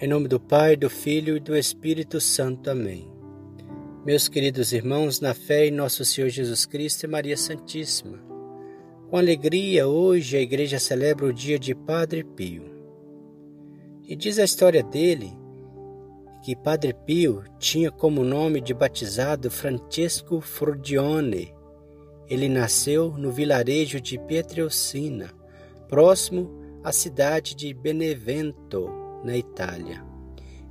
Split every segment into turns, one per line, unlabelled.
Em nome do Pai, do Filho e do Espírito Santo. Amém. Meus queridos irmãos, na fé em nosso Senhor Jesus Cristo e Maria Santíssima, com alegria, hoje a igreja celebra o dia de Padre Pio. E diz a história dele que Padre Pio tinha como nome de batizado Francesco Frodione. Ele nasceu no vilarejo de Pietrelcina, próximo à cidade de Benevento, na Itália,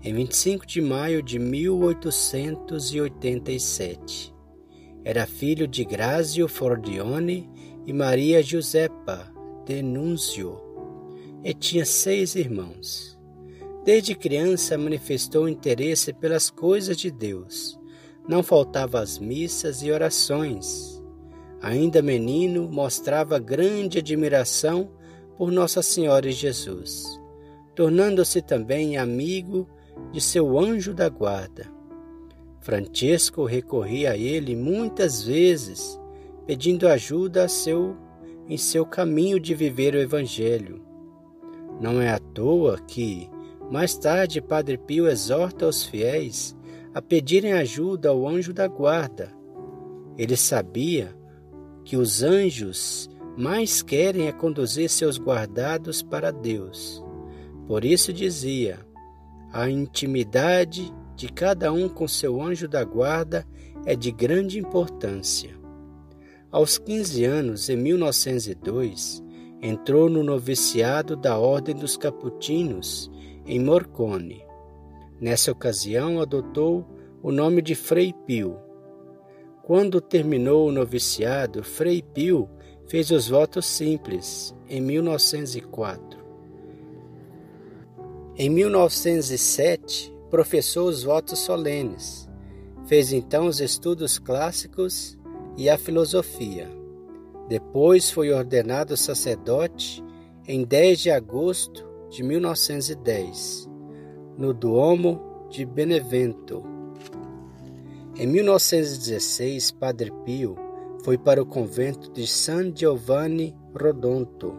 em 25 de maio de 1887. Era filho de Grazio Fordione e Maria Giuseppa Denunzio e tinha seis irmãos. Desde criança manifestou interesse pelas coisas de Deus. Não faltava às missas e orações. Ainda menino, mostrava grande admiração por Nossa Senhora e Jesus tornando-se também amigo de seu anjo da guarda. Francesco recorria a ele muitas vezes, pedindo ajuda seu, em seu caminho de viver o Evangelho. Não é à toa que, mais tarde, Padre Pio exorta os fiéis a pedirem ajuda ao anjo da guarda. Ele sabia que os anjos mais querem é conduzir seus guardados para Deus. Por isso dizia: a intimidade de cada um com seu anjo da guarda é de grande importância. Aos 15 anos, em 1902, entrou no noviciado da Ordem dos Caputinos, em Morcone. Nessa ocasião, adotou o nome de Frei Pio. Quando terminou o noviciado, Frei Pio fez os votos simples, em 1904. Em 1907, professou os votos solenes. Fez então os estudos clássicos e a filosofia. Depois foi ordenado sacerdote em 10 de agosto de 1910, no Duomo de Benevento. Em 1916, Padre Pio foi para o convento de San Giovanni Rodonto,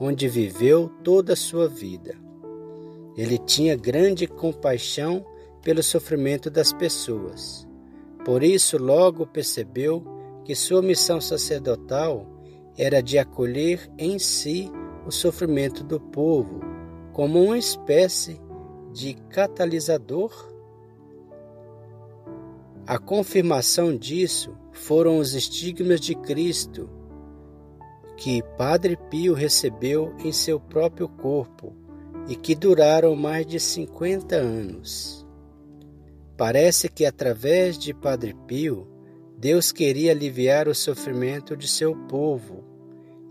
onde viveu toda a sua vida. Ele tinha grande compaixão pelo sofrimento das pessoas. Por isso, logo percebeu que sua missão sacerdotal era de acolher em si o sofrimento do povo como uma espécie de catalisador. A confirmação disso foram os estigmas de Cristo que Padre Pio recebeu em seu próprio corpo e que duraram mais de 50 anos. Parece que através de Padre Pio, Deus queria aliviar o sofrimento de seu povo,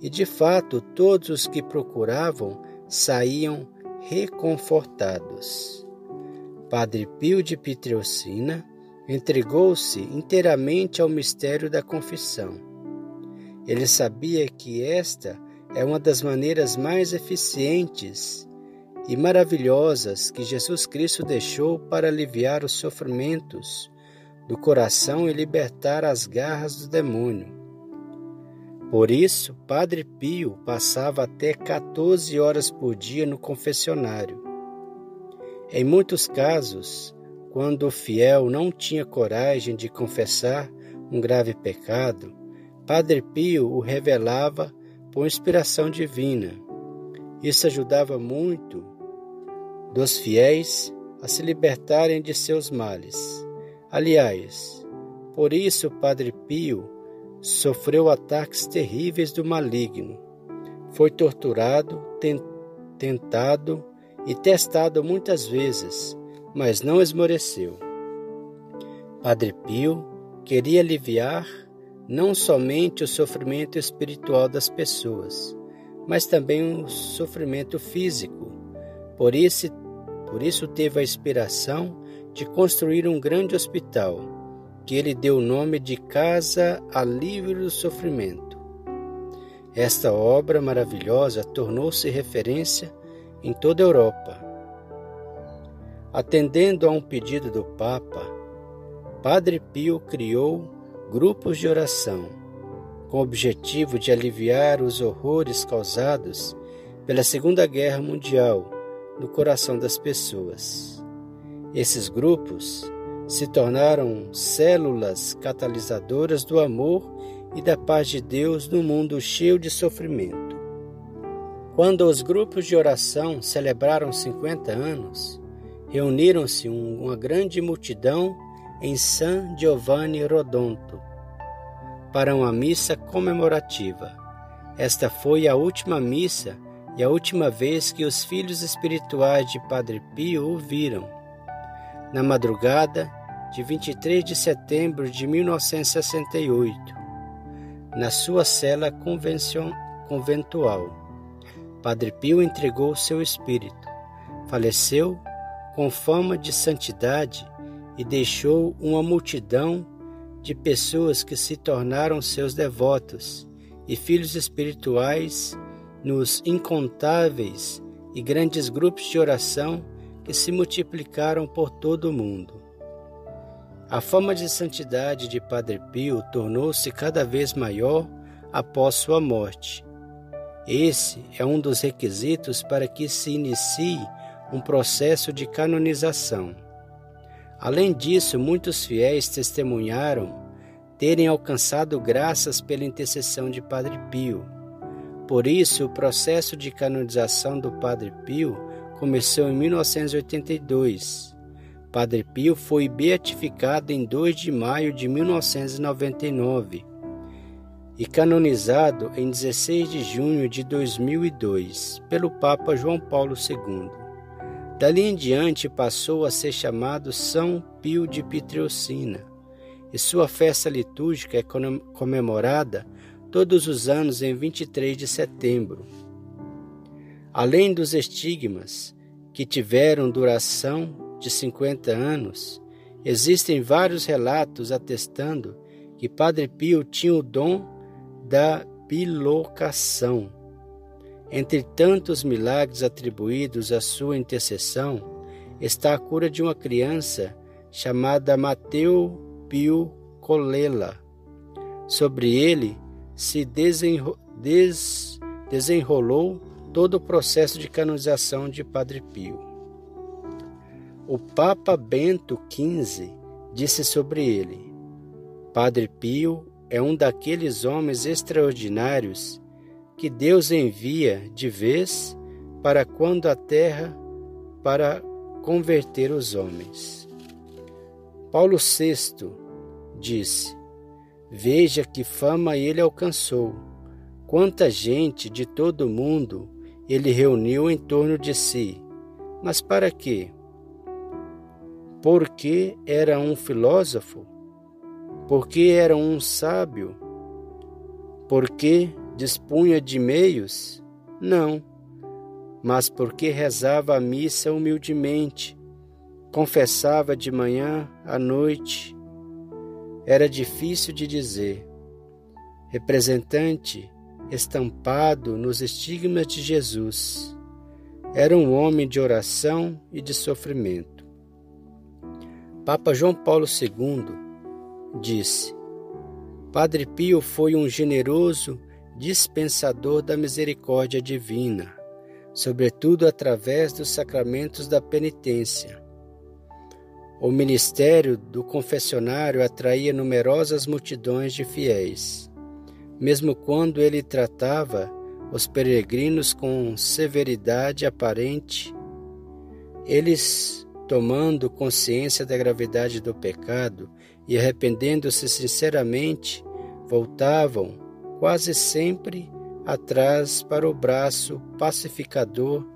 e de fato todos os que procuravam saíam reconfortados. Padre Pio de Pietrelcina entregou-se inteiramente ao mistério da confissão. Ele sabia que esta é uma das maneiras mais eficientes e maravilhosas que Jesus Cristo deixou para aliviar os sofrimentos do coração e libertar as garras do demônio. Por isso, Padre Pio passava até 14 horas por dia no confessionário. Em muitos casos, quando o fiel não tinha coragem de confessar um grave pecado, Padre Pio o revelava por inspiração divina. Isso ajudava muito dos fiéis a se libertarem de seus males. Aliás, por isso Padre Pio sofreu ataques terríveis do maligno. Foi torturado, tentado e testado muitas vezes, mas não esmoreceu. Padre Pio queria aliviar não somente o sofrimento espiritual das pessoas, mas também o sofrimento físico. Por isso por isso teve a inspiração de construir um grande hospital, que ele deu o nome de Casa Alívio do Sofrimento. Esta obra maravilhosa tornou-se referência em toda a Europa. Atendendo a um pedido do Papa, Padre Pio criou grupos de oração, com o objetivo de aliviar os horrores causados pela Segunda Guerra Mundial no coração das pessoas. Esses grupos se tornaram células catalisadoras do amor e da paz de Deus no mundo cheio de sofrimento. Quando os grupos de oração celebraram 50 anos, reuniram-se uma grande multidão em San Giovanni Rodonto para uma missa comemorativa. Esta foi a última missa e a última vez que os filhos espirituais de Padre Pio o viram. Na madrugada de 23 de setembro de 1968, na sua cela conventual, Padre Pio entregou seu espírito, faleceu com fama de santidade e deixou uma multidão de pessoas que se tornaram seus devotos e filhos espirituais nos incontáveis e grandes grupos de oração que se multiplicaram por todo o mundo. A fama de santidade de Padre Pio tornou-se cada vez maior após sua morte. Esse é um dos requisitos para que se inicie um processo de canonização. Além disso, muitos fiéis testemunharam terem alcançado graças pela intercessão de Padre Pio. Por isso, o processo de canonização do Padre Pio começou em 1982. Padre Pio foi beatificado em 2 de maio de 1999 e canonizado em 16 de junho de 2002 pelo Papa João Paulo II. Dali em diante passou a ser chamado São Pio de Pietrelcina, e sua festa litúrgica é comemorada todos os anos em 23 de setembro. Além dos estigmas, que tiveram duração de 50 anos, existem vários relatos atestando que Padre Pio tinha o dom da bilocação. Entre tantos milagres atribuídos à sua intercessão, está a cura de uma criança chamada Mateu Pio Colela. Sobre ele se desenro des desenrolou todo o processo de canonização de Padre Pio. O Papa Bento XV disse sobre ele: Padre Pio é um daqueles homens extraordinários que Deus envia de vez para quando a terra para converter os homens. Paulo VI disse: Veja que fama ele alcançou, quanta gente de todo o mundo ele reuniu em torno de si. Mas para quê? Porque era um filósofo? Porque era um sábio? Porque dispunha de meios? Não, mas porque rezava a missa humildemente, confessava de manhã à noite. Era difícil de dizer. Representante estampado nos estigmas de Jesus. Era um homem de oração e de sofrimento. Papa João Paulo II disse: Padre Pio foi um generoso dispensador da misericórdia divina, sobretudo através dos sacramentos da penitência. O ministério do confessionário atraía numerosas multidões de fiéis. Mesmo quando ele tratava os peregrinos com severidade aparente, eles, tomando consciência da gravidade do pecado e arrependendo-se sinceramente, voltavam quase sempre atrás para o braço pacificador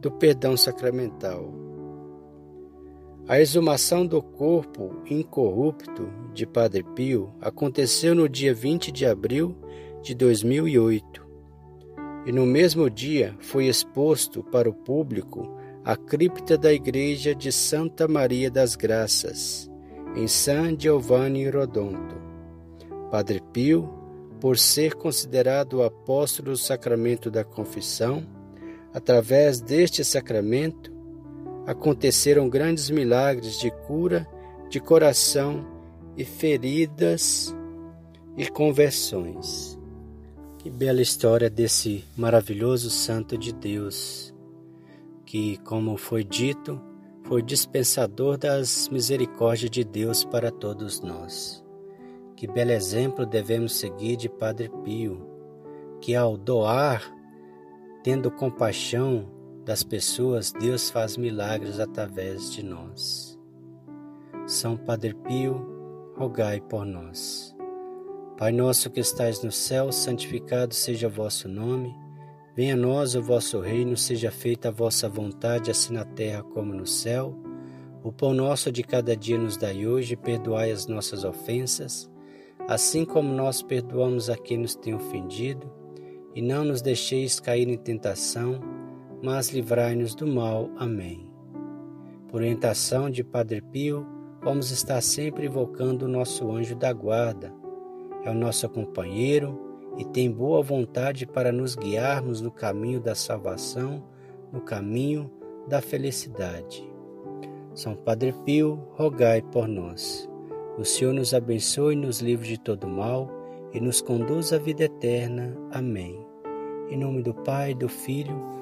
do perdão sacramental. A exumação do corpo incorrupto de Padre Pio aconteceu no dia 20 de abril de 2008 e no mesmo dia foi exposto para o público a cripta da igreja de Santa Maria das Graças, em San Giovanni Rodonto. Padre Pio por ser considerado o apóstolo do sacramento da confissão, através deste sacramento aconteceram grandes milagres de cura de coração e feridas e conversões. Que bela história desse maravilhoso santo de Deus,
que, como foi dito, foi dispensador das misericórdias de Deus para todos nós. Que belo exemplo devemos seguir de Padre Pio, que ao doar, tendo compaixão das pessoas, Deus faz milagres através de nós. São Padre Pio, rogai por nós. Pai nosso que estais no céu, santificado seja o vosso nome. Venha a nós o vosso reino, seja feita a vossa vontade, assim na terra como no céu. O pão nosso de cada dia nos dai hoje, perdoai as nossas ofensas, assim como nós perdoamos a quem nos tem ofendido, e não nos deixeis cair em tentação, mas livrai-nos do mal. Amém. Por orientação de Padre Pio, vamos estar sempre invocando o nosso anjo da guarda. É o nosso companheiro, e tem boa vontade para nos guiarmos no caminho da salvação, no caminho da felicidade. São Padre Pio, rogai por nós. O Senhor nos abençoe nos livre de todo mal e nos conduz à vida eterna. Amém. Em nome do Pai, do Filho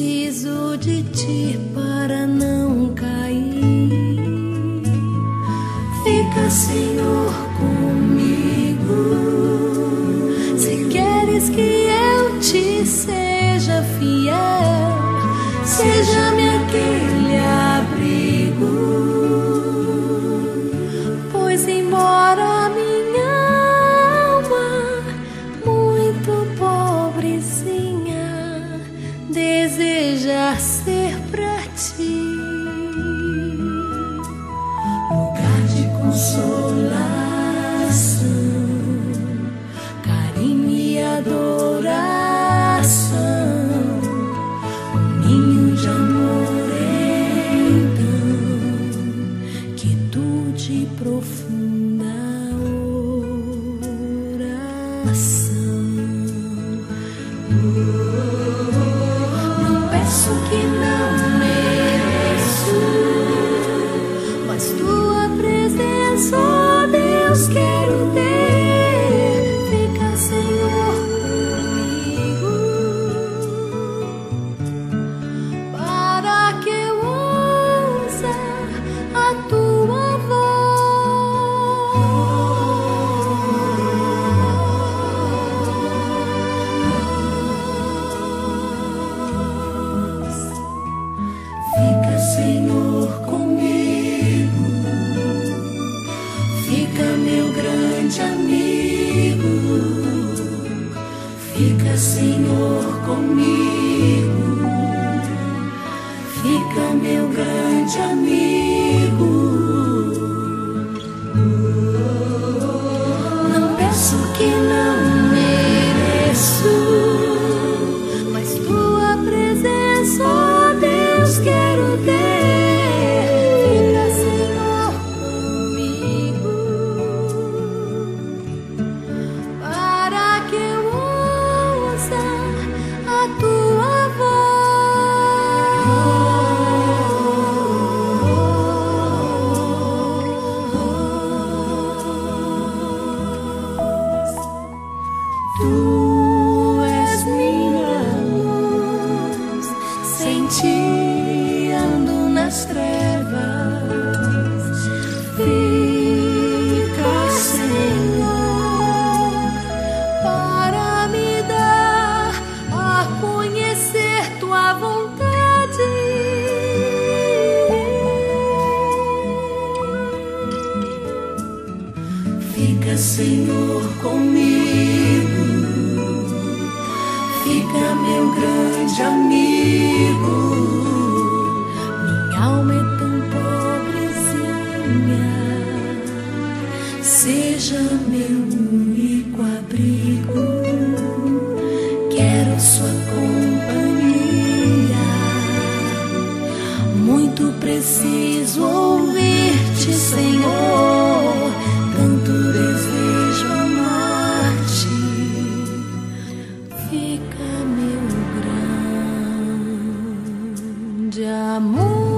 preciso de ti para não cair. Fica, Senhor, comigo. Se queres que eu te seja fiel, seja-me aqui. nascer pra ti. Lugar de consolação, carinho e adoração. Um ninho de amor, então, quietude profunda oração. to fica meu
grande amigo.
Minha alma é tão pobrezinha, seja meu meu grande amor.